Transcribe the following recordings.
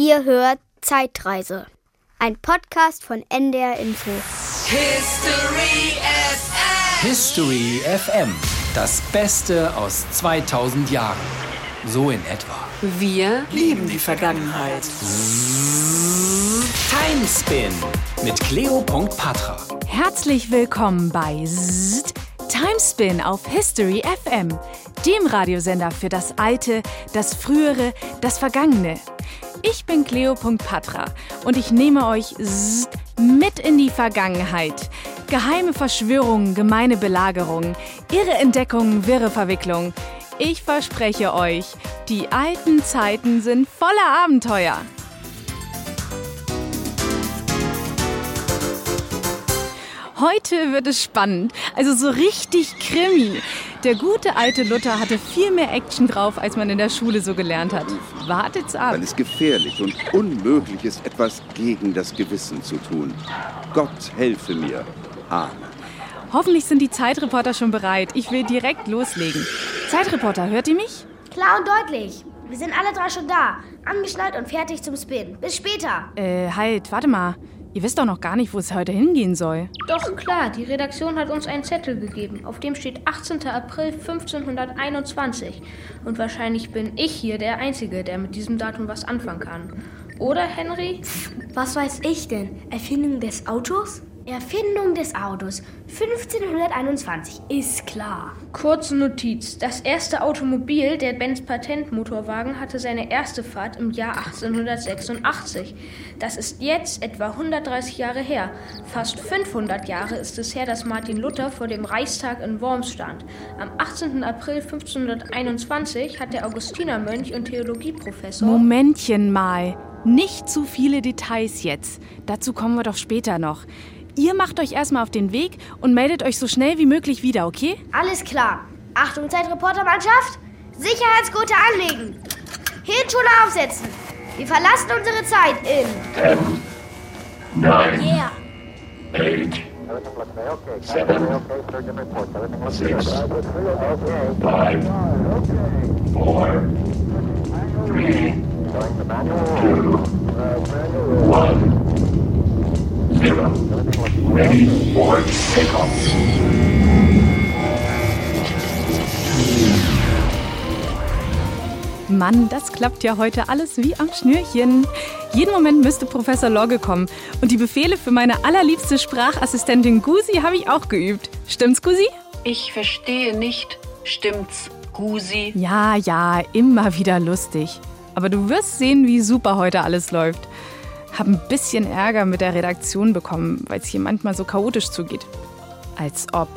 Ihr hört Zeitreise. Ein Podcast von NDR Info. History FM. History FM. Das Beste aus 2000 Jahren. So in etwa. Wir lieben die Vergangenheit. Timespin mit Cleo.patra. Herzlich willkommen bei Timespin auf History FM, dem Radiosender für das Alte, das Frühere, das Vergangene. Ich bin Cleo.patra und ich nehme euch mit in die Vergangenheit. Geheime Verschwörungen, gemeine Belagerungen, irre Entdeckungen, wirre Verwicklungen. Ich verspreche euch, die alten Zeiten sind voller Abenteuer. Heute wird es spannend, also so richtig Krimi. Der gute alte Luther hatte viel mehr Action drauf, als man in der Schule so gelernt hat. Wartet's ab. Weil es gefährlich und unmöglich ist, etwas gegen das Gewissen zu tun. Gott helfe mir. Amen. Hoffentlich sind die Zeitreporter schon bereit. Ich will direkt loslegen. Zeitreporter, hört ihr mich? Klar und deutlich. Wir sind alle drei schon da. Angeschnallt und fertig zum Spin. Bis später. Äh, halt, warte mal. Ihr wisst doch noch gar nicht, wo es heute hingehen soll. Doch klar, die Redaktion hat uns einen Zettel gegeben, auf dem steht 18. April 1521. Und wahrscheinlich bin ich hier der Einzige, der mit diesem Datum was anfangen kann. Oder, Henry? Was weiß ich denn? Erfindung des Autos? Erfindung des Autos. 1521. Ist klar. Kurze Notiz. Das erste Automobil, der Benz Patentmotorwagen, hatte seine erste Fahrt im Jahr 1886. Das ist jetzt etwa 130 Jahre her. Fast 500 Jahre ist es her, dass Martin Luther vor dem Reichstag in Worms stand. Am 18. April 1521 hat der Augustinermönch und Theologieprofessor... Momentchen mal. Nicht zu viele Details jetzt. Dazu kommen wir doch später noch. Ihr macht euch erstmal auf den Weg und meldet euch so schnell wie möglich wieder, okay? Alles klar. Achtung, Zeitreportermannschaft! Sicherheitsgurte anlegen! Hirnschule aufsetzen! Wir verlassen unsere Zeit in. 10, 9, yeah. 8, 7, 6, 5, 4, 3, 2, 1. Ready for takeoff. Mann, das klappt ja heute alles wie am Schnürchen. Jeden Moment müsste Professor Logge kommen. Und die Befehle für meine allerliebste Sprachassistentin Gusi habe ich auch geübt. Stimmt's, Gusi? Ich verstehe nicht. Stimmt's, Gusi? Ja, ja, immer wieder lustig. Aber du wirst sehen, wie super heute alles läuft. Hab ein bisschen Ärger mit der Redaktion bekommen, weil es hier manchmal so chaotisch zugeht. Als ob.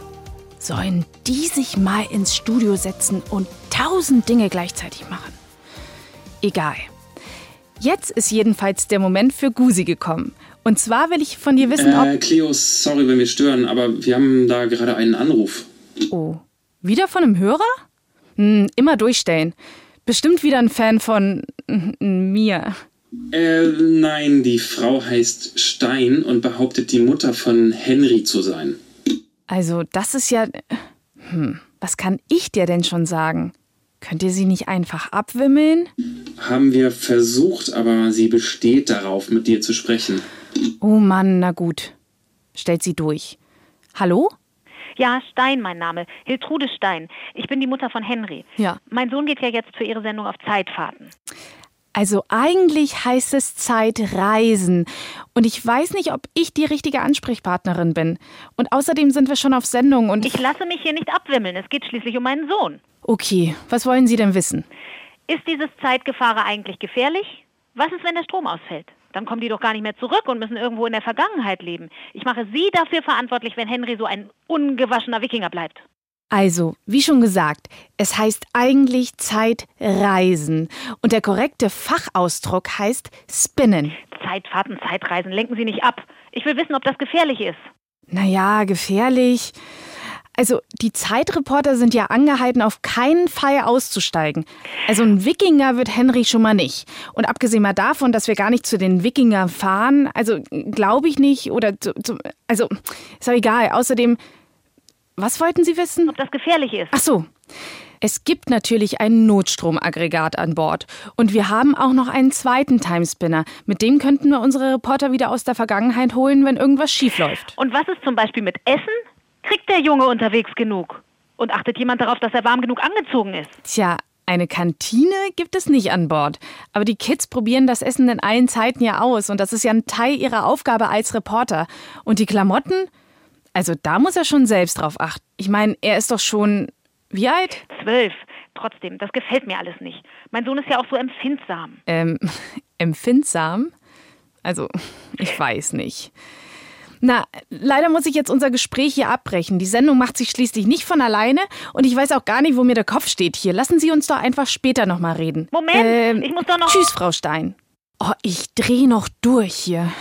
Sollen die sich mal ins Studio setzen und tausend Dinge gleichzeitig machen? Egal. Jetzt ist jedenfalls der Moment für Gusi gekommen. Und zwar will ich von dir wissen, Äh, ob. Cleo, sorry, wenn wir stören, aber wir haben da gerade einen Anruf. Oh. Wieder von einem Hörer? Hm, immer durchstellen. Bestimmt wieder ein Fan von mm, mir. Äh, nein, die Frau heißt Stein und behauptet, die Mutter von Henry zu sein. Also, das ist ja. Hm, was kann ich dir denn schon sagen? Könnt ihr sie nicht einfach abwimmeln? Haben wir versucht, aber sie besteht darauf, mit dir zu sprechen. Oh Mann, na gut. Stellt sie durch. Hallo? Ja, Stein, mein Name. Hiltrude Stein. Ich bin die Mutter von Henry. Ja. Mein Sohn geht ja jetzt für Ihre Sendung auf Zeitfahrten. Also eigentlich heißt es Zeitreisen. Und ich weiß nicht, ob ich die richtige Ansprechpartnerin bin. Und außerdem sind wir schon auf Sendung und Ich lasse mich hier nicht abwimmeln. Es geht schließlich um meinen Sohn. Okay, was wollen Sie denn wissen? Ist dieses Zeitgefahre eigentlich gefährlich? Was ist, wenn der Strom ausfällt? Dann kommen die doch gar nicht mehr zurück und müssen irgendwo in der Vergangenheit leben. Ich mache Sie dafür verantwortlich, wenn Henry so ein ungewaschener Wikinger bleibt. Also, wie schon gesagt, es heißt eigentlich Zeitreisen. Und der korrekte Fachausdruck heißt Spinnen. Zeitfahrten, Zeitreisen, lenken Sie nicht ab. Ich will wissen, ob das gefährlich ist. Naja, gefährlich. Also, die Zeitreporter sind ja angehalten, auf keinen Fall auszusteigen. Also, ein Wikinger wird Henry schon mal nicht. Und abgesehen mal davon, dass wir gar nicht zu den Wikingern fahren, also glaube ich nicht. Oder zu, zu, also, ist auch egal. Außerdem, was wollten Sie wissen? Ob das gefährlich ist. Ach so. Es gibt natürlich ein Notstromaggregat an Bord. Und wir haben auch noch einen zweiten Timespinner. Mit dem könnten wir unsere Reporter wieder aus der Vergangenheit holen, wenn irgendwas schiefläuft. Und was ist zum Beispiel mit Essen? Kriegt der Junge unterwegs genug? Und achtet jemand darauf, dass er warm genug angezogen ist? Tja, eine Kantine gibt es nicht an Bord. Aber die Kids probieren das Essen in allen Zeiten ja aus. Und das ist ja ein Teil ihrer Aufgabe als Reporter. Und die Klamotten? Also da muss er schon selbst drauf achten. Ich meine, er ist doch schon. Wie alt? Zwölf. Trotzdem, das gefällt mir alles nicht. Mein Sohn ist ja auch so empfindsam. Ähm, empfindsam? Also, ich weiß nicht. Na, leider muss ich jetzt unser Gespräch hier abbrechen. Die Sendung macht sich schließlich nicht von alleine und ich weiß auch gar nicht, wo mir der Kopf steht hier. Lassen Sie uns doch einfach später nochmal reden. Moment, Ähm, ich muss doch noch. Tschüss, Frau Stein. Oh, ich dreh noch durch hier.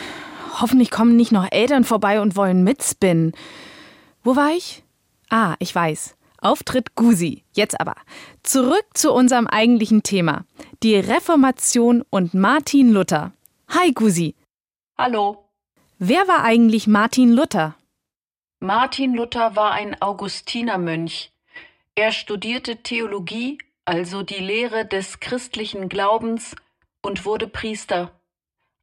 Hoffentlich kommen nicht noch Eltern vorbei und wollen mitspinnen. Wo war ich? Ah, ich weiß. Auftritt Gusi. Jetzt aber. Zurück zu unserem eigentlichen Thema. Die Reformation und Martin Luther. Hi, Gusi. Hallo. Wer war eigentlich Martin Luther? Martin Luther war ein Augustinermönch. Er studierte Theologie, also die Lehre des christlichen Glaubens, und wurde Priester.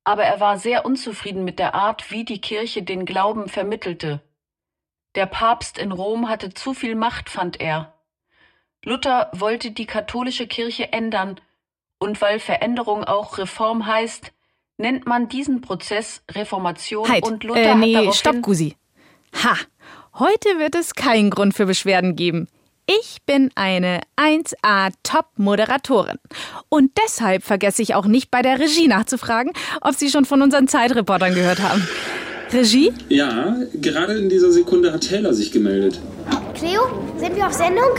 Aber er war sehr unzufrieden mit der Art, wie die Kirche den Glauben vermittelte. Der Papst in Rom hatte zu viel Macht, fand er. Luther wollte die katholische Kirche ändern, und weil Veränderung auch Reform heißt, nennt man diesen Prozess Reformation Halt, und Luther äh, hat nee, daraufhin stopp, Gusi. Ha, heute wird es keinen Grund für Beschwerden geben. Ich bin eine 1A Top-Moderatorin. Und deshalb vergesse ich auch nicht bei der Regie nachzufragen, ob Sie schon von unseren Zeitreportern gehört haben. Regie? Ja, gerade in dieser Sekunde hat Taylor sich gemeldet. Cleo, sind wir auf Sendung?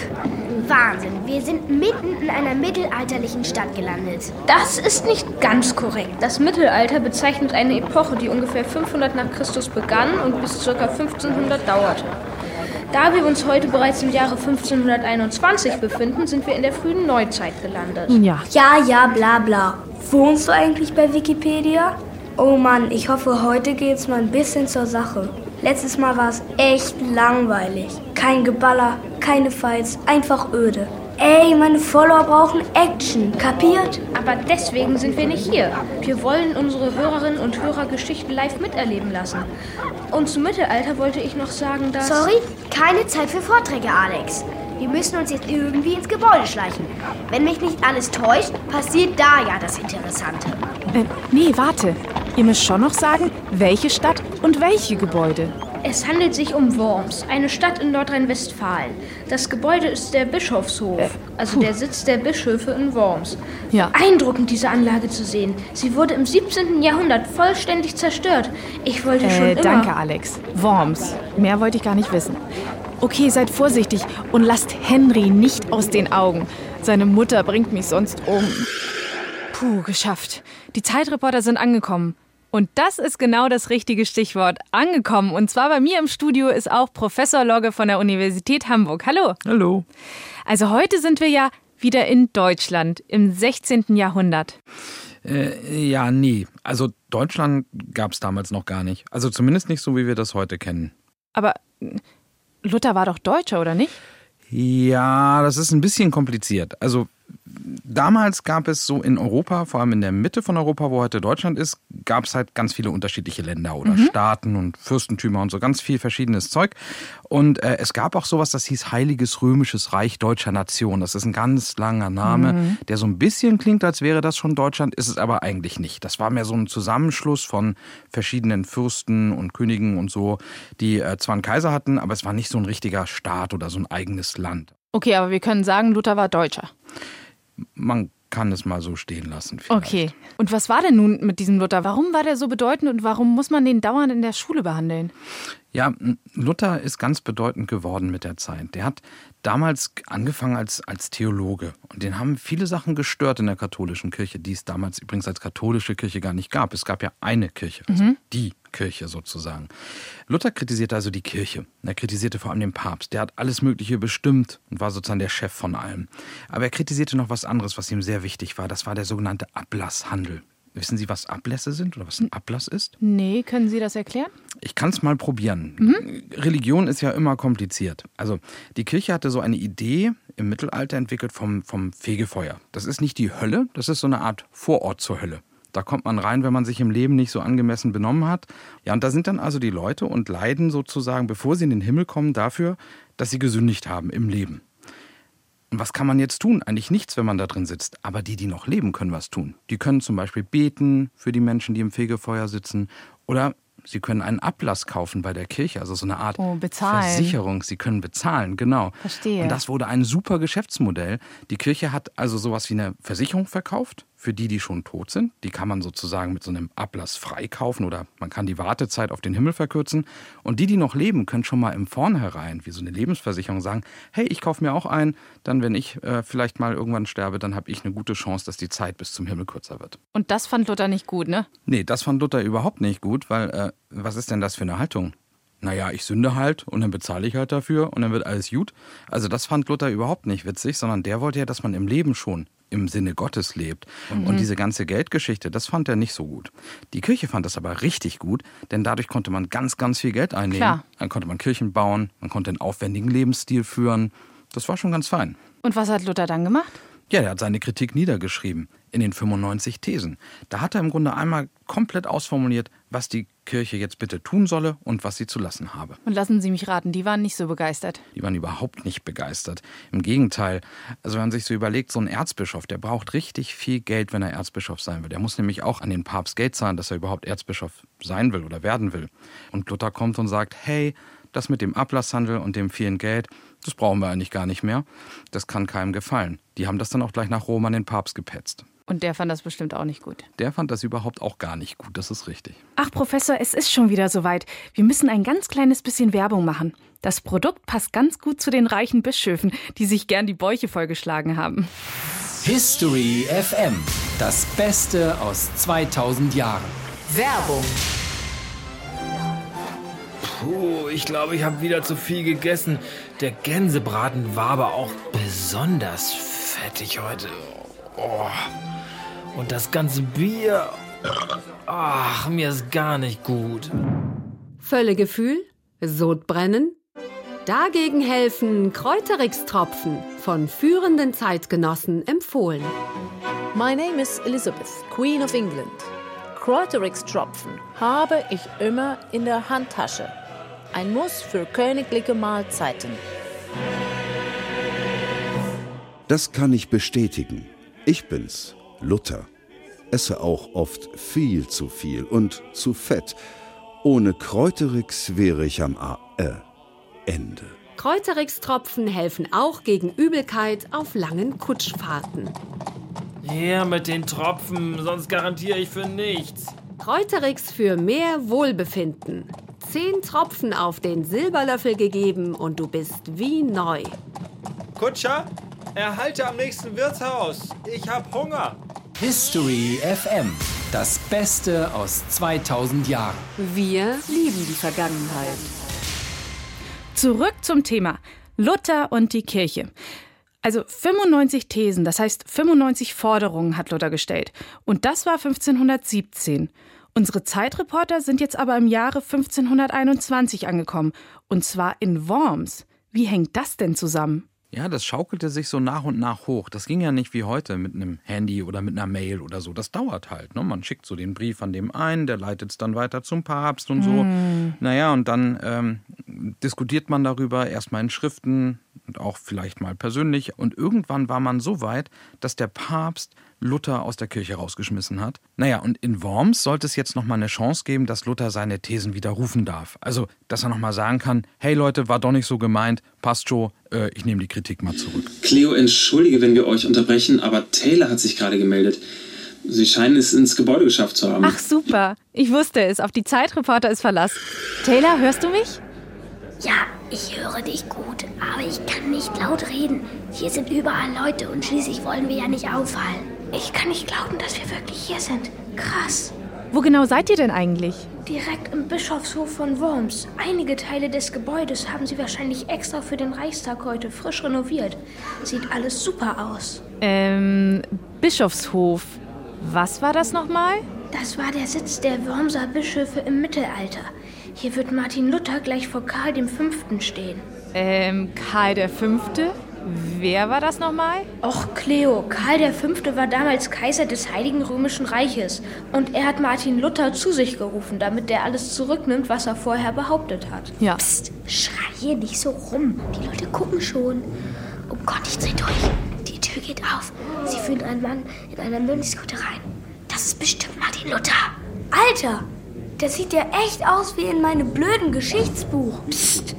Wahnsinn, wir sind mitten in einer mittelalterlichen Stadt gelandet. Das ist nicht ganz korrekt. Das Mittelalter bezeichnet eine Epoche, die ungefähr 500 nach Christus begann und bis ca. 1500 dauerte. Da wir uns heute bereits im Jahre 1521 befinden, sind wir in der frühen Neuzeit gelandet. Ja. Ja, ja, bla bla. Wohnst du eigentlich bei Wikipedia? Oh Mann, ich hoffe, heute geht's mal ein bisschen zur Sache. Letztes Mal war es echt langweilig. Kein Geballer, keine Fights, einfach öde. Ey, meine Follower brauchen Action, kapiert? Aber deswegen sind wir nicht hier. Wir wollen unsere Hörerinnen und Hörer Geschichten live miterleben lassen. Und zum Mittelalter wollte ich noch sagen, dass... Sorry, keine Zeit für Vorträge, Alex. Wir müssen uns jetzt irgendwie ins Gebäude schleichen. Wenn mich nicht alles täuscht, passiert da ja das Interessante. Äh, nee, warte. Ihr müsst schon noch sagen, welche Stadt und welche Gebäude. Es handelt sich um Worms, eine Stadt in Nordrhein-Westfalen. Das Gebäude ist der Bischofshof, also der Sitz der Bischöfe in Worms. Ja. Beeindruckend, diese Anlage zu sehen. Sie wurde im 17. Jahrhundert vollständig zerstört. Ich wollte schon Äh, immer... danke, Alex. Worms. Mehr wollte ich gar nicht wissen. Okay, seid vorsichtig und lasst Henry nicht aus den Augen. Seine Mutter bringt mich sonst um. Puh, geschafft. Die Zeitreporter sind angekommen. Und das ist genau das richtige Stichwort. Angekommen. Und zwar bei mir im Studio ist auch Professor Logge von der Universität Hamburg. Hallo. Hallo. Also heute sind wir ja wieder in Deutschland im 16. Jahrhundert. Äh, ja, nee. Also Deutschland gab es damals noch gar nicht. Also zumindest nicht so, wie wir das heute kennen. Aber Luther war doch Deutscher, oder nicht? Ja, das ist ein bisschen kompliziert. Also damals gab es so in Europa, vor allem in der Mitte von Europa, wo heute Deutschland ist, gab es halt ganz viele unterschiedliche Länder oder Mhm. Staaten und Fürstentümer und so ganz viel verschiedenes Zeug. Und äh, es gab auch sowas, das hieß Heiliges Römisches Reich Deutscher Nation. Das ist ein ganz langer Name, Mhm. der so ein bisschen klingt, als wäre das schon Deutschland, ist es aber eigentlich nicht. Das war mehr so ein Zusammenschluss von verschiedenen Fürsten und Königen und so, die äh, zwar einen Kaiser hatten, aber es war nicht so ein richtiger Staat oder so ein eigenes Land. Okay, aber wir können sagen, Luther war Deutscher. Man kann es mal so stehen lassen. vielleicht. Okay. Und was war denn nun mit diesem Luther? Warum war der so bedeutend und warum muss man den dauernd in der Schule behandeln? Ja, Luther ist ganz bedeutend geworden mit der Zeit. Der hat damals angefangen als, als Theologe. Und den haben viele Sachen gestört in der katholischen Kirche, die es damals übrigens als katholische Kirche gar nicht gab. Es gab ja eine Kirche, also Mhm. die Kirche sozusagen. Luther kritisierte also die Kirche. Er kritisierte vor allem den Papst. Der hat alles Mögliche bestimmt und war sozusagen der Chef von allem. Aber er kritisierte noch was anderes, was ihm sehr wichtig war. Das war der sogenannte Ablasshandel. Wissen Sie, was Ablässe sind oder was ein Ablass ist? Nee, können Sie das erklären? Ich kann es mal probieren. Mhm. Religion ist ja immer kompliziert. Also die Kirche hatte so eine Idee im Mittelalter entwickelt vom, vom Fegefeuer. Das ist nicht die Hölle, das ist so eine Art Vorort zur Hölle. Da kommt man rein, wenn man sich im Leben nicht so angemessen benommen hat. Ja, und da sind dann also die Leute und leiden sozusagen, bevor sie in den Himmel kommen, dafür, dass sie gesündigt haben im Leben. Und was kann man jetzt tun? Eigentlich nichts, wenn man da drin sitzt. Aber die, die noch leben, können was tun. Die können zum Beispiel beten für die Menschen, die im Fegefeuer sitzen. Oder sie können einen Ablass kaufen bei der Kirche, also so eine Art Oh. Versicherung. Sie können bezahlen, genau. Verstehe. Und das wurde ein super Geschäftsmodell. Die Kirche hat also sowas wie eine Versicherung verkauft für die, die schon tot sind. Die kann man sozusagen mit so einem Ablass freikaufen oder man kann die Wartezeit auf den Himmel verkürzen. Und die, die noch leben, können schon mal im Vornherein, wie so eine Lebensversicherung, sagen: Hey, ich kaufe mir auch ein. Dann, wenn ich äh, vielleicht mal irgendwann sterbe, dann habe ich eine gute Chance, dass die Zeit bis zum Himmel kürzer wird. Und das fand Luther nicht gut, ne? Nee, das fand Luther überhaupt nicht gut, weil äh, was ist denn das für eine Haltung? Naja, ich sünde halt und dann bezahle ich halt dafür und dann wird alles gut. Also das fand Luther überhaupt nicht witzig, sondern der wollte ja, dass man im Leben schon im Sinne Gottes lebt. Mhm. Und diese ganze Geldgeschichte, das fand er nicht so gut. Die Kirche fand das aber richtig gut, denn dadurch konnte man ganz, ganz viel Geld einnehmen. Klar. Dann konnte man Kirchen bauen, man konnte einen aufwendigen Lebensstil führen. Das war schon ganz fein. Und was hat Luther dann gemacht? Ja, er hat seine Kritik niedergeschrieben in den 95 Thesen. Da hat er im Grunde einmal komplett ausformuliert, was die Kirche jetzt bitte tun solle und was sie zu lassen habe. Und lassen Sie mich raten, die waren nicht so begeistert. Die waren überhaupt nicht begeistert. Im Gegenteil. Also wenn man sich so überlegt, so ein Erzbischof, der braucht richtig viel Geld, wenn er Erzbischof sein will. Der muss nämlich auch an den Papst Geld zahlen, dass er überhaupt Erzbischof sein will oder werden will. Und Luther kommt und sagt, hey, das mit dem Ablasshandel und dem vielen Geld, das brauchen wir eigentlich gar nicht mehr. Das kann keinem gefallen. Die haben das dann auch gleich nach Rom an den Papst gepetzt. Und der fand das bestimmt auch nicht gut. Der fand das überhaupt auch gar nicht gut, das ist richtig. Ach, Professor, es ist schon wieder soweit. Wir müssen ein ganz kleines bisschen Werbung machen. Das Produkt passt ganz gut zu den reichen Bischöfen, die sich gern die Bäuche vollgeschlagen haben. History FM. Das Beste aus 2000 Jahren. Werbung. Puh, ich glaube, ich habe wieder zu viel gegessen. Der Gänsebraten war aber auch besonders fettig heute. Oh. Und das ganze Bier. Ach, mir ist gar nicht gut. Völlegefühl? Sodbrennen? Dagegen helfen Kräuterix-Tropfen von führenden Zeitgenossen empfohlen. My name is Elizabeth, Queen of England. Kräuterix-Tropfen habe ich immer in der Handtasche. Ein Muss für königliche Mahlzeiten. Das kann ich bestätigen. Ich bin's, Luther. Esse auch oft viel zu viel und zu fett. Ohne Kräuterix wäre ich am A äh, Ende. Kräuterix-Tropfen helfen auch gegen Übelkeit auf langen Kutschfahrten. Ja, mit den Tropfen, sonst garantiere ich für nichts. Kräuterix für mehr Wohlbefinden. Zehn Tropfen auf den Silberlöffel gegeben und du bist wie neu. Kutscher, erhalte am nächsten Wirtshaus. Ich hab Hunger. History FM. Das Beste aus 2000 Jahren. Wir lieben die Vergangenheit. Zurück zum Thema. Luther und die Kirche. Also 95 Thesen, das heißt 95 Forderungen hat Luther gestellt. Und das war 1517. Unsere Zeitreporter sind jetzt aber im Jahre 1521 angekommen. Und zwar in Worms. Wie hängt das denn zusammen? Ja, das schaukelte sich so nach und nach hoch. Das ging ja nicht wie heute mit einem Handy oder mit einer Mail oder so. Das dauert halt. Ne? Man schickt so den Brief an dem einen, der leitet es dann weiter zum Papst und so. Hm. Naja, und dann ähm, diskutiert man darüber, erstmal in Schriften und auch vielleicht mal persönlich. Und irgendwann war man so weit, dass der Papst Luther aus der Kirche rausgeschmissen hat. Naja, und in Worms sollte es jetzt nochmal eine Chance geben, dass Luther seine Thesen widerrufen darf. Also, dass er nochmal sagen kann, hey Leute, war doch nicht so gemeint, passt schon, äh, ich nehme die Kritik mal zurück. Cleo, entschuldige, wenn wir euch unterbrechen, aber Taylor hat sich gerade gemeldet. Sie scheinen es ins Gebäude geschafft zu haben. Ach super, ich wusste es. Auf die Zeitreporter ist Verlass. Taylor, hörst du mich? Ja, ich höre dich gut, aber ich kann nicht laut reden. Hier sind überall Leute und schließlich wollen wir ja nicht auffallen. Ich kann nicht glauben, dass wir wirklich hier sind. Krass. Wo genau seid ihr denn eigentlich? Direkt im Bischofshof von Worms. Einige Teile des Gebäudes haben sie wahrscheinlich extra für den Reichstag heute frisch renoviert. Sieht alles super aus. Ähm, Bischofshof. Was war das nochmal? Das war der Sitz der Wormser Bischöfe im Mittelalter. Hier wird Martin Luther gleich vor Karl V. stehen. Ähm, Karl der Fünfte? Wer war das nochmal? Och, Cleo, Karl V. war damals Kaiser des Heiligen Römischen Reiches. Und er hat Martin Luther zu sich gerufen, damit er alles zurücknimmt, was er vorher behauptet hat. Ja. Psst, schrei hier nicht so rum. Die Leute gucken schon. Oh Gott, ich dreh durch. Die Tür geht auf. Sie führen einen Mann in einer Mönchskutte rein. Das ist bestimmt Martin Luther. Alter, der sieht ja echt aus wie in meinem blöden Geschichtsbuch. Psst.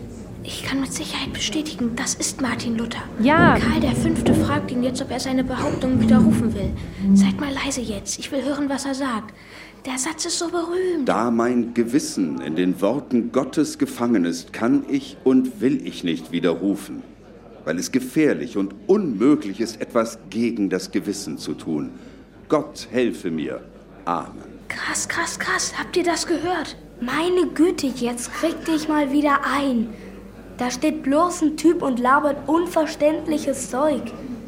Ich kann mit Sicherheit bestätigen, das ist Martin Luther. Ja. Karl V. fragt ihn jetzt, ob er seine Behauptung widerrufen will. Seid mal leise jetzt. Ich will hören, was er sagt. Der Satz ist so berühmt. Da mein Gewissen in den Worten Gottes gefangen ist, kann ich und will ich nicht widerrufen, weil es gefährlich und unmöglich ist, etwas gegen das Gewissen zu tun. Gott helfe mir. Amen. Krass, krass, krass. Habt ihr das gehört? Meine Güte, jetzt krieg dich mal wieder ein. Da steht bloß ein Typ und labert unverständliches Zeug.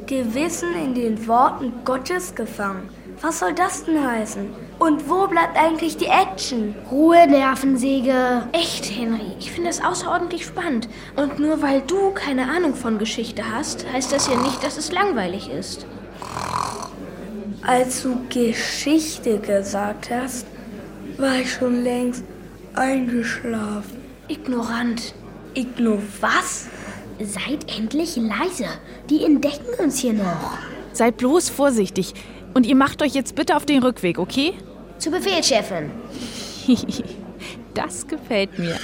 Gewissen in den Worten Gottes gefangen. Was soll das denn heißen? Und wo bleibt eigentlich die Action? Ruhe, Nervensäge. Echt, Henry. Ich finde das außerordentlich spannend. Und nur weil du keine Ahnung von Geschichte hast, heißt das ja nicht, dass es langweilig ist. Als du Geschichte gesagt hast, war ich schon längst eingeschlafen. Ignorant. Igno was? Seid endlich leise. Die entdecken uns hier noch. Seid bloß vorsichtig. Und ihr macht euch jetzt bitte auf den Rückweg, okay? Zu Befehl, Chefin. das gefällt mir.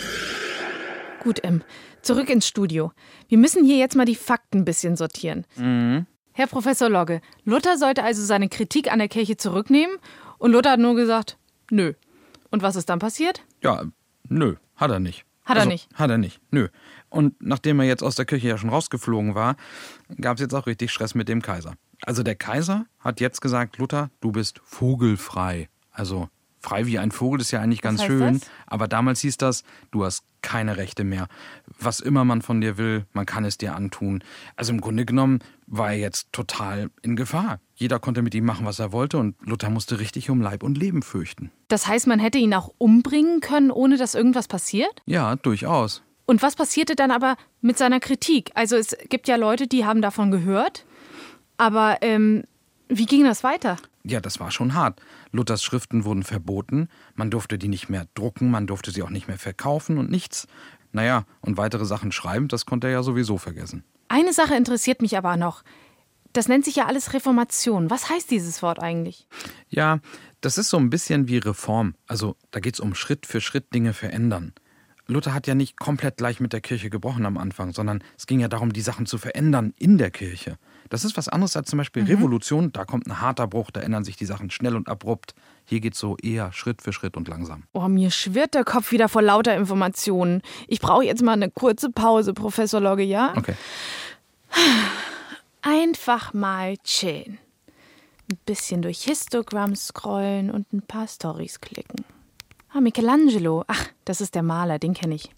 Gut, Em, zurück ins Studio. Wir müssen hier jetzt mal die Fakten ein bisschen sortieren. Mhm. Herr Professor Logge, Luther sollte also seine Kritik an der Kirche zurücknehmen und Luther hat nur gesagt, nö. Und was ist dann passiert? Ja, nö, hat er nicht. Hat er Also, nicht. Hat er nicht, nö. Und nachdem er jetzt aus der Kirche ja schon rausgeflogen war, gab es jetzt auch richtig Stress mit dem Kaiser. Also der Kaiser hat jetzt gesagt, Luther, du bist vogelfrei. Also frei wie ein Vogel ist ja eigentlich ganz schön. das? Aber damals hieß das, du hast keine Rechte mehr. Was immer man von dir will, man kann es dir antun. Also im Grunde genommen war er jetzt total in Gefahr. Jeder konnte mit ihm machen, was er wollte und Luther musste richtig um Leib und Leben fürchten. Das heißt, man hätte ihn auch umbringen können, ohne dass irgendwas passiert? Ja, durchaus. Und was passierte dann aber mit seiner Kritik? Also es gibt ja Leute, die haben davon gehört, aber ähm, wie ging das weiter? Ja, das war schon hart. Luthers Schriften wurden verboten, man durfte die nicht mehr drucken, man durfte sie auch nicht mehr verkaufen und nichts. Naja, und weitere Sachen schreiben, das konnte er ja sowieso vergessen. Eine Sache interessiert mich aber noch. Das nennt sich ja alles Reformation. Was heißt dieses Wort eigentlich? Ja, das ist so ein bisschen wie Reform. Also da geht es um Schritt für Schritt Dinge verändern. Luther hat ja nicht komplett gleich mit der Kirche gebrochen am Anfang, sondern es ging ja darum, die Sachen zu verändern in der Kirche. Das ist was anderes als zum Beispiel Mhm. Revolution. Da kommt ein harter Bruch, da ändern sich die Sachen schnell und abrupt. Hier geht es so eher Schritt für Schritt und langsam. Oh, mir schwirrt der Kopf wieder vor lauter Informationen. Ich brauche jetzt mal eine kurze Pause, Professor Logge, ja? Okay. Einfach mal chillen. Ein bisschen durch Histogramm scrollen und ein paar Stories klicken. Ah, Michelangelo. Ach, das ist der Maler, den kenne ich.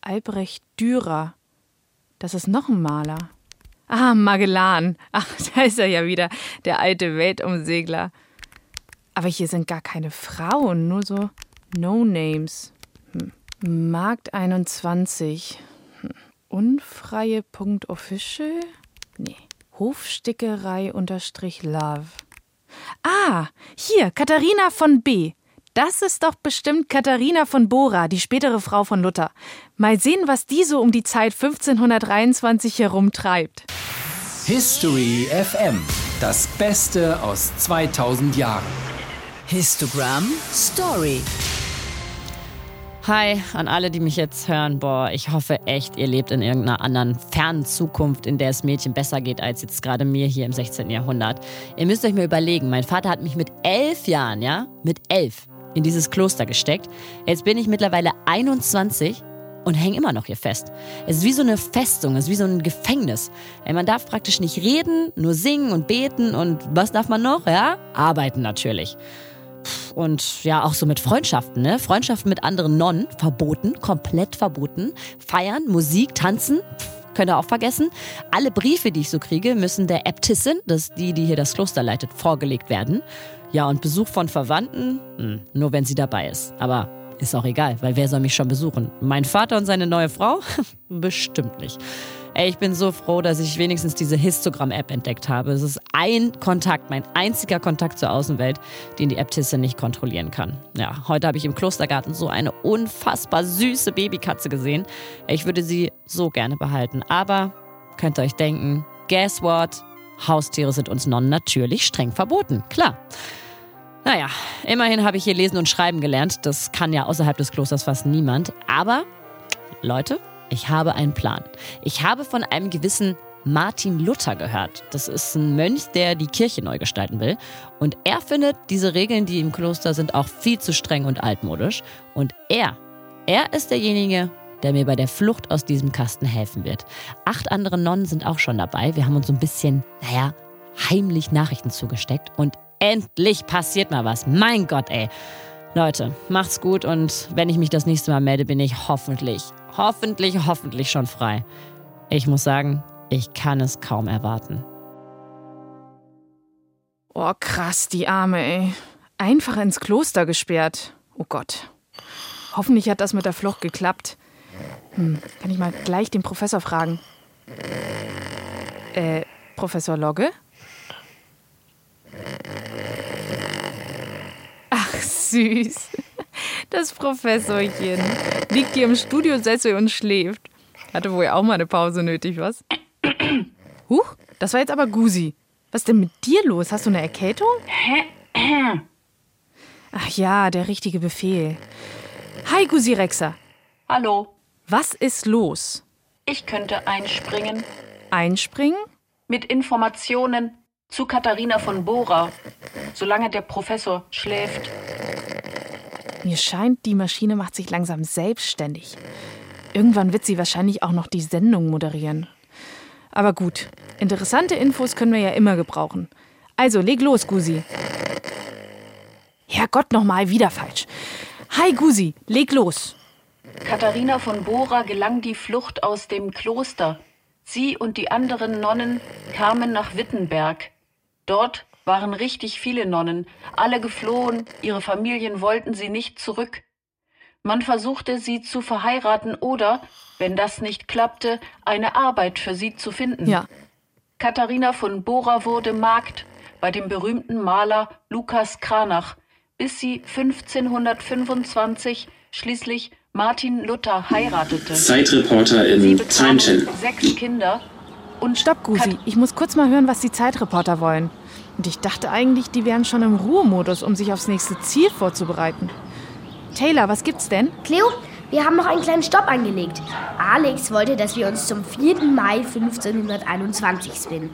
Albrecht Dürer. Das ist noch ein Maler. Ah, Magellan. Ach, da ist er ja wieder, der alte Weltumsegler. Aber hier sind gar keine Frauen, nur so No-Names. Hm. Markt 21. Hm. Unfreie.official? Nee. Hofstickerei unterstrich Love. Ah, hier, Katharina von B. Das ist doch bestimmt Katharina von Bora, die spätere Frau von Luther. Mal sehen, was die so um die Zeit 1523 herumtreibt. History FM. Das Beste aus 2000 Jahren. Histogramm Story. Hi an alle, die mich jetzt hören. Boah, ich hoffe echt, ihr lebt in irgendeiner anderen fernen Zukunft, in der es Mädchen besser geht als jetzt gerade mir hier im 16. Jahrhundert. Ihr müsst euch mal überlegen, mein Vater hat mich mit elf Jahren, ja, mit elf, in dieses Kloster gesteckt. Jetzt bin ich mittlerweile 21 und hänge immer noch hier fest. Es ist wie so eine Festung, es ist wie so ein Gefängnis. Man darf praktisch nicht reden, nur singen und beten und was darf man noch? Ja, arbeiten natürlich. Und ja, auch so mit Freundschaften, ne? Freundschaften mit anderen Nonnen, verboten, komplett verboten. Feiern, Musik, tanzen, könnt ihr auch vergessen. Alle Briefe, die ich so kriege, müssen der Äbtissin, das ist die, die hier das Kloster leitet, vorgelegt werden. Ja, und Besuch von Verwandten, hm, nur wenn sie dabei ist. Aber ist auch egal, weil wer soll mich schon besuchen? Mein Vater und seine neue Frau? Bestimmt nicht. Ey, ich bin so froh, dass ich wenigstens diese Histogramm-App entdeckt habe. Es ist ein Kontakt, mein einziger Kontakt zur Außenwelt, den die Äbtissin nicht kontrollieren kann. Ja, heute habe ich im Klostergarten so eine unfassbar süße Babykatze gesehen. Ich würde sie so gerne behalten. Aber könnt ihr euch denken, guess what? Haustiere sind uns Nonnen natürlich streng verboten. Klar. Naja, immerhin habe ich hier lesen und schreiben gelernt. Das kann ja außerhalb des Klosters fast niemand. Aber, Leute, ich habe einen Plan. Ich habe von einem gewissen Martin Luther gehört. Das ist ein Mönch, der die Kirche neu gestalten will. Und er findet, diese Regeln, die im Kloster sind, auch viel zu streng und altmodisch. Und er, er ist derjenige, der mir bei der Flucht aus diesem Kasten helfen wird. Acht andere Nonnen sind auch schon dabei. Wir haben uns so ein bisschen, naja, heimlich Nachrichten zugesteckt. Und endlich passiert mal was. Mein Gott, ey. Leute, macht's gut und wenn ich mich das nächste Mal melde, bin ich hoffentlich, hoffentlich, hoffentlich schon frei. Ich muss sagen, ich kann es kaum erwarten. Oh, krass, die Arme, ey. Einfach ins Kloster gesperrt. Oh Gott. Hoffentlich hat das mit der Flucht geklappt. Hm, kann ich mal gleich den Professor fragen. Äh, Professor Logge? Süß. Das Professorchen. Liegt hier im Studiosessel und schläft. Hatte wohl auch mal eine Pause nötig, was? Huch, das war jetzt aber Gusi. Was ist denn mit dir los? Hast du eine Erkältung? Ach ja, der richtige Befehl. Hi, Gusi Rexer. Hallo. Was ist los? Ich könnte einspringen. Einspringen? Mit Informationen zu Katharina von Bora, solange der Professor schläft. Mir scheint, die Maschine macht sich langsam selbstständig. Irgendwann wird sie wahrscheinlich auch noch die Sendung moderieren. Aber gut, interessante Infos können wir ja immer gebrauchen. Also, leg los, Gusi. Herrgott, nochmal wieder falsch. Hi, Gusi, leg los. Katharina von Bora gelang die Flucht aus dem Kloster. Sie und die anderen Nonnen kamen nach Wittenberg. Dort waren richtig viele Nonnen, alle geflohen, ihre Familien wollten sie nicht zurück. Man versuchte sie zu verheiraten oder, wenn das nicht klappte, eine Arbeit für sie zu finden. Ja. Katharina von Bora wurde Magd bei dem berühmten Maler Lukas Kranach, bis sie 1525 schließlich Martin Luther heiratete. Zeitreporter in Channel. Sechs Kinder und Stopp, Gusi. Ich muss kurz mal hören, was die Zeitreporter wollen. Und ich dachte eigentlich, die wären schon im Ruhemodus, um sich aufs nächste Ziel vorzubereiten. Taylor, was gibt's denn? Cleo, wir haben noch einen kleinen Stopp angelegt. Alex wollte, dass wir uns zum 4. Mai 1521 spinnen.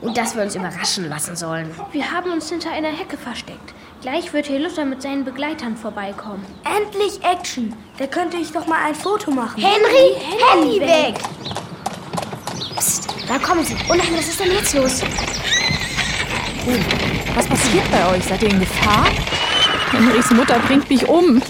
Und dass wir uns überraschen lassen sollen. Wir haben uns hinter einer Hecke versteckt. Gleich wird hier Luther mit seinen Begleitern vorbeikommen. Endlich Action. Da könnte ich doch mal ein Foto machen. Henry, Handy weg! Psst, da kommen sie. Oh nein, was ist denn jetzt los? Oh, was passiert bei euch? Seid ihr in Gefahr? Henrys Mutter bringt mich um.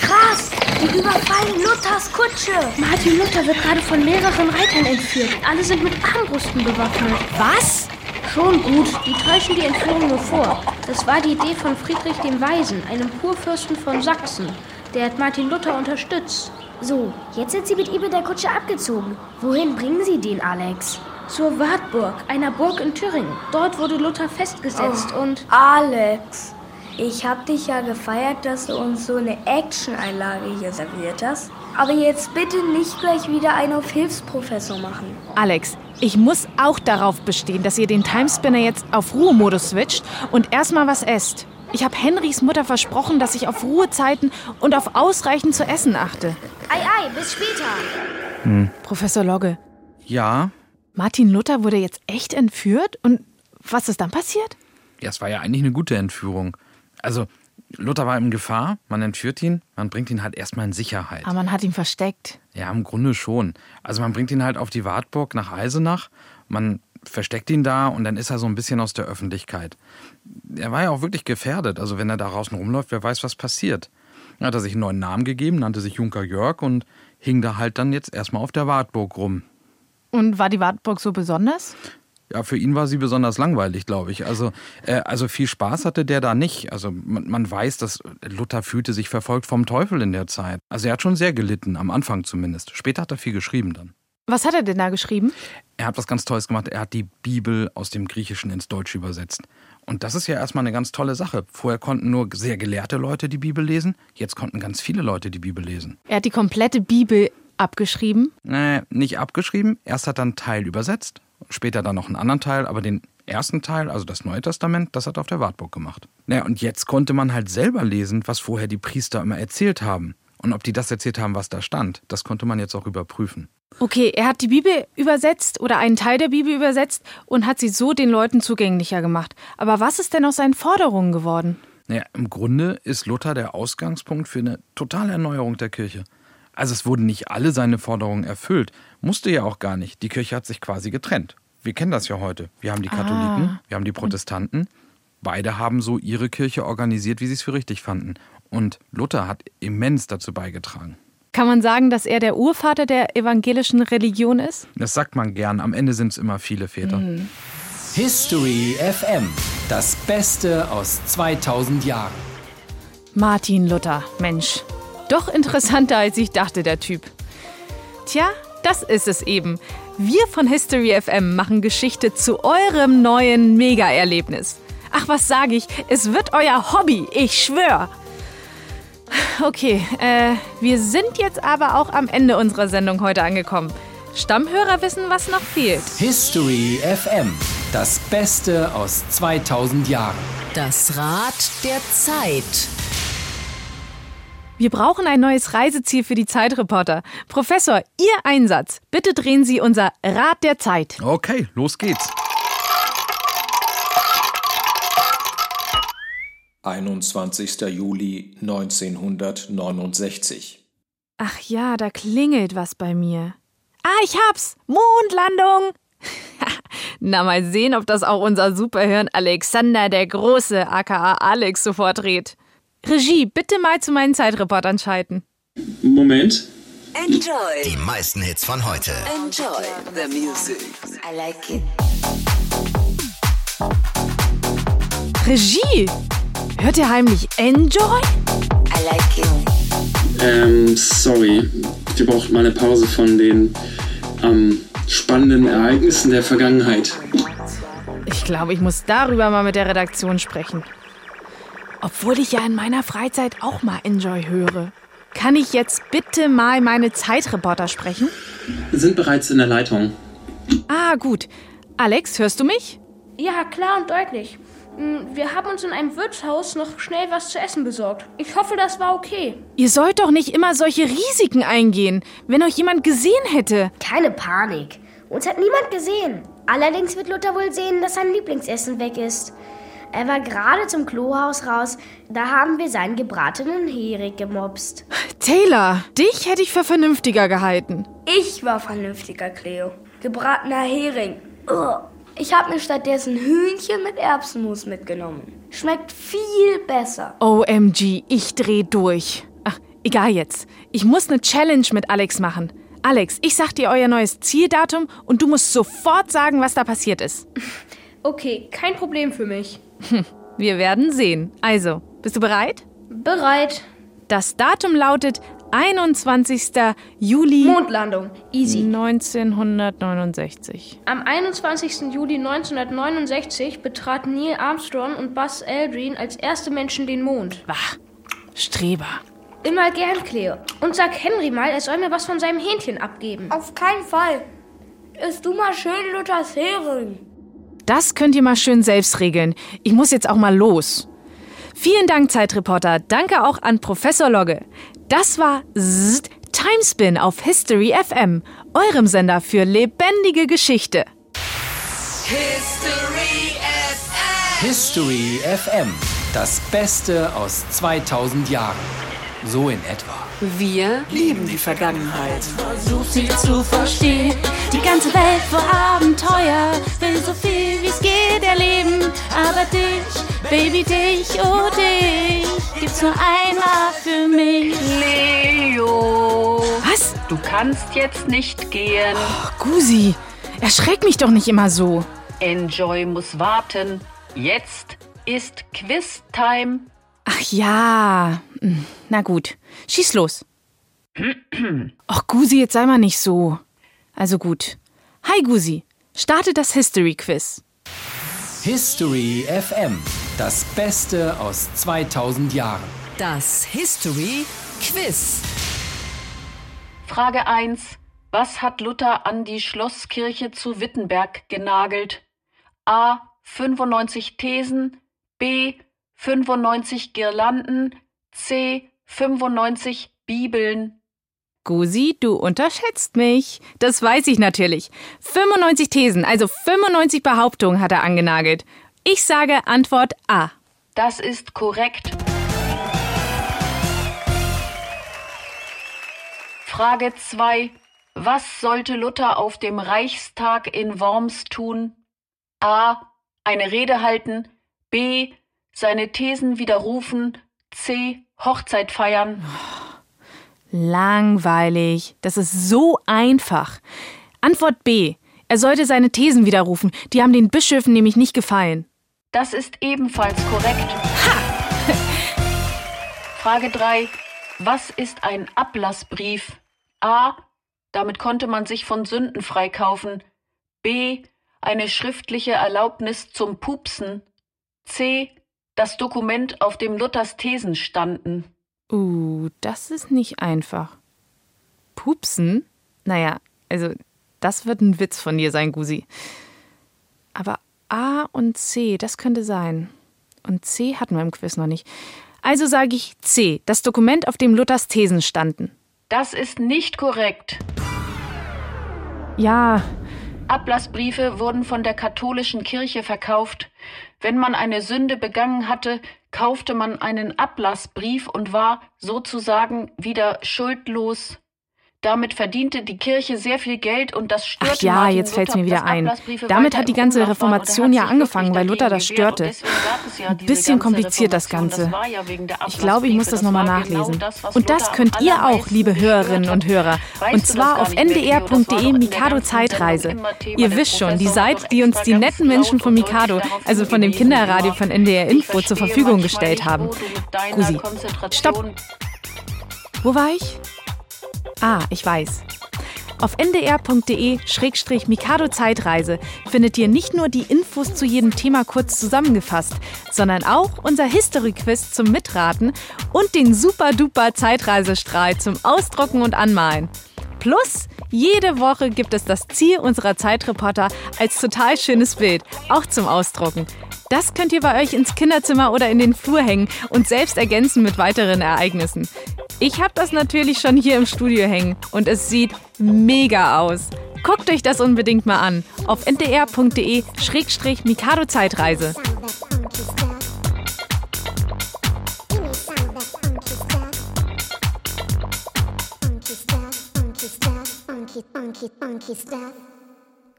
Krass, die überfallen Luthers Kutsche. Martin Luther wird gerade von mehreren Reitern entführt. Alle sind mit Armbrüsten bewaffnet. Was? Schon gut, die täuschen die Entführung nur vor. Das war die Idee von Friedrich dem Weisen, einem Kurfürsten von Sachsen. Der hat Martin Luther unterstützt. So, jetzt sind sie mit ihm in der Kutsche abgezogen. Wohin bringen sie den, Alex? Zur Wartburg, einer Burg in Thüringen. Dort wurde Luther festgesetzt Oh. und... Alex, ich hab dich ja gefeiert, dass du uns so eine Action-Einlage hier serviert hast. Aber jetzt bitte nicht gleich wieder einen auf Hilfsprofessor machen. Alex, ich muss auch darauf bestehen, dass ihr den Timespinner jetzt auf Ruhemodus switcht und erstmal was esst. Ich habe Henrys Mutter versprochen, dass ich auf Ruhezeiten und auf ausreichend zu essen achte. Ei, ei, bis später. Hm. Professor Logge, Ja, Martin Luther wurde jetzt echt entführt? Und was ist dann passiert? ja, es war ja eigentlich eine gute Entführung. Also, Luther war in Gefahr, man entführt ihn, man bringt ihn halt erstmal in Sicherheit. Aber man hat ihn versteckt. Ja, im Grunde schon. Also man bringt ihn halt auf die Wartburg nach Eisenach, man versteckt ihn da und dann ist er so ein bisschen aus der Öffentlichkeit. Er war ja auch wirklich gefährdet, also wenn er da draußen rumläuft, wer weiß, was passiert. Dann hat er sich einen neuen Namen gegeben, nannte sich Junker Jörg und hing da halt dann jetzt erstmal auf der Wartburg rum. Und war die Wartburg so besonders? Ja, für ihn war sie besonders langweilig, glaube ich. Also, äh, also viel Spaß hatte der da nicht. Also man, man weiß, dass Luther fühlte sich verfolgt vom Teufel in der Zeit. Also er hat schon sehr gelitten, am Anfang zumindest. Später hat er viel geschrieben dann. Was hat er denn da geschrieben? Er hat was ganz Tolles gemacht. Er hat die Bibel aus dem Griechischen ins Deutsche übersetzt. Und das ist ja erstmal eine ganz tolle Sache. Vorher konnten nur sehr gelehrte Leute die Bibel lesen. Jetzt konnten ganz viele Leute die Bibel lesen. Er hat die komplette Bibel abgeschrieben? Nee, nicht abgeschrieben. Erst hat er einen Teil übersetzt, später dann noch einen anderen Teil, aber den ersten Teil, also das Neue Testament, das hat er auf der Wartburg gemacht. Naja, und jetzt konnte man halt selber lesen, was vorher die Priester immer erzählt haben. Und ob die das erzählt haben, was da stand, das konnte man jetzt auch überprüfen. Okay, er hat die Bibel übersetzt oder einen Teil der Bibel übersetzt und hat sie so den Leuten zugänglicher gemacht. Aber was ist denn aus seinen Forderungen geworden? Naja, im Grunde ist Luther der Ausgangspunkt für eine totale Erneuerung der Kirche. Also es wurden nicht alle seine Forderungen erfüllt, musste ja auch gar nicht. Die Kirche hat sich quasi getrennt. Wir kennen das ja heute. Wir haben die Katholiken, Ah. wir haben die Protestanten. Beide haben so ihre Kirche organisiert, wie sie es für richtig fanden. Und Luther hat immens dazu beigetragen. Kann man sagen, dass er der Urvater der evangelischen Religion ist? Das sagt man gern, am Ende sind es immer viele Väter. History FM. Das Beste aus 2000 Jahren. Martin Luther, Mensch. Doch interessanter, als ich dachte, der Typ. Tja, das ist es eben. Wir von History FM machen Geschichte zu eurem neuen Mega-Erlebnis. Ach, was sage ich? Es wird euer Hobby, ich schwör. Okay, äh, wir sind jetzt aber auch am Ende unserer Sendung heute angekommen. Stammhörer wissen, was noch fehlt. History FM. Das Beste aus 2000 Jahren. Das Rad der Zeit. Wir brauchen ein neues Reiseziel für die Zeitreporter. Professor, Ihr Einsatz. Bitte drehen Sie unser Rad der Zeit. Okay, los geht's. 21. Juli 1969. Ach ja, da klingelt was bei mir. Ah, ich hab's! Mondlandung! Na, mal sehen, ob das auch unser Superhirn Alexander der Große, aka Alex, sofort dreht. Regie, bitte mal zu meinen Zeitreportern schalten. Moment. Enjoy. Die meisten Hits von heute. Enjoy the music. I like it. Regie! Hört ihr heimlich Enjoy? I like it. Ähm, sorry. Wir brauchen mal eine Pause von den ähm, spannenden Ereignissen der Vergangenheit. Ich glaube, ich muss darüber mal mit der Redaktion sprechen. Obwohl ich ja in meiner Freizeit auch mal Enjoy höre. Kann ich jetzt bitte mal meine Zeitreporter sprechen? Wir sind bereits in der Leitung. Ah, gut. Alex, hörst du mich? Ja, klar und deutlich. Mm, Wir haben uns in einem Wirtshaus noch schnell was zu essen besorgt. Ich hoffe, das war okay. Ihr sollt doch nicht immer solche Risiken eingehen, wenn euch jemand gesehen hätte. Keine Panik. Uns hat niemand gesehen. Allerdings wird Luther wohl sehen, dass sein Lieblingsessen weg ist. Er war gerade zum Klohaus raus, da haben wir seinen gebratenen Hering gemobst. Taylor, dich hätte ich für vernünftiger gehalten. Ich war vernünftiger, Cleo. Gebratener Hering. Ugh. Ich habe mir stattdessen Hühnchen mit Erbsenmus mitgenommen. Schmeckt viel besser. OMG, ich dreh durch. Ach, egal jetzt. Ich muss eine Challenge mit Alex machen. Alex, ich sag dir euer neues Zieldatum und du musst sofort sagen, was da passiert ist. Okay, kein Problem für mich. Hm, Wir werden sehen. Also, bist du bereit? Bereit. Das Datum lautet 21. Juli Mondlandung. Easy. 1969. Am 21. Juli 1969 betraten Neil Armstrong und Buzz Aldrin als erste Menschen den Mond. Wach. Streber. Immer gern, Cleo. Und sag Henry mal, er soll mir was von seinem Hähnchen abgeben. Auf keinen Fall. Isst du mal schön Luthers Hering. Das könnt ihr mal schön selbst regeln. Ich muss jetzt auch mal los. Vielen Dank, Zeitreporter. Danke auch an Professor Logge. Das war Zzzt, Timespin auf History FM, eurem Sender für lebendige Geschichte. History FM. History FM. Das Beste aus 2000 Jahren. So in etwa. Wir lieben die Vergangenheit. Versuch sie zu verstehen. Die ganze Welt vor Abenteuer. Will so viel Aber dich, Baby, dich, oh dich. gibt's nur einmal für mich. Leo! Was? Du kannst jetzt nicht gehen. Oh, Gusi, erschreck mich doch nicht immer so. Enjoy muss warten. Jetzt ist Quiz-Time. Ach ja. Hm, Na gut, schieß los. Ach, Gusi, jetzt sei mal nicht so. Also gut. Hi, Gusi. Starte das History-Quiz. History FM. Das Beste aus 2000 Jahren. Das History Quiz. Frage 1. Was hat Luther an die Schlosskirche zu Wittenberg genagelt? A. 95 Thesen. B. 95 Girlanden. C. 95 Bibeln. Gusi, du unterschätzt mich. Das weiß ich natürlich. 95 Thesen, also 95 Behauptungen hat er angenagelt. Ich sage Antwort A. Das ist korrekt. Frage 2. Was sollte Luther auf dem Reichstag in Worms tun? A. Eine Rede halten. B. Seine Thesen widerrufen. C. Hochzeit feiern. Langweilig. Das ist so einfach. Antwort B. Er sollte seine Thesen widerrufen. Die haben den Bischöfen nämlich nicht gefallen. Das ist ebenfalls korrekt. Frage 3. Was ist ein Ablassbrief? A. Damit konnte man sich von Sünden freikaufen. B. Eine schriftliche Erlaubnis zum Pupsen. C. Das Dokument, auf dem Luthers Thesen standen. Uh, das ist nicht einfach. Pupsen? Naja, also, das wird ein Witz von dir sein, Gusi. Aber A und C, das könnte sein. Und C hatten wir im Quiz noch nicht. Also sage ich C, das Dokument, auf dem Luthers Thesen standen. Das ist nicht korrekt. Ja, Ablassbriefe wurden von der katholischen Kirche verkauft. Wenn man eine Sünde begangen hatte, kaufte man einen Ablassbrief und war sozusagen wieder schuldlos. Damit verdiente die Kirche sehr viel Geld und das störte ach ja, Martin jetzt fällt's Luther, mir wieder ein. Damit hat die ganze Reformation ja angefangen, weil Luther das störte. es ja Ein bisschen kompliziert das. Ganze. Ja Ich glaube, ich muss das nochmal genau nachlesen. das, Und das könnt ihr auch, liebe Hörerinnen und Hörer. Weißt Und zwar auf ndr.de der Mikado Zeitreise. Ihr wisst schon, die Seite, die uns die netten Menschen von Mikado, also von dem Kinderradio von NDR Info zur Verfügung gestellt haben. Gusi, stopp. Wo war ich? Ah, ich weiß. Auf ndr.de-mikado Zeitreise findet ihr nicht nur die Infos zu jedem Thema kurz zusammengefasst, sondern auch unser History-Quiz zum Mitraten und den super-duper Zeitreisestrahl zum Ausdrucken und Anmalen. Plus, jede Woche gibt es das Ziel unserer Zeitreporter als total schönes Bild, auch zum Ausdrucken. Das könnt ihr bei euch ins Kinderzimmer oder in den Flur hängen und selbst ergänzen mit weiteren Ereignissen. Ich habe das natürlich schon hier im Studio hängen und es sieht mega aus. Guckt euch das unbedingt mal an auf ndr.de-mikado Zeitreise.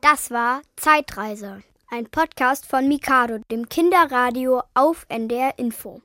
Das war Zeitreise, ein Podcast von Mikado, dem Kinderradio auf NDR Info.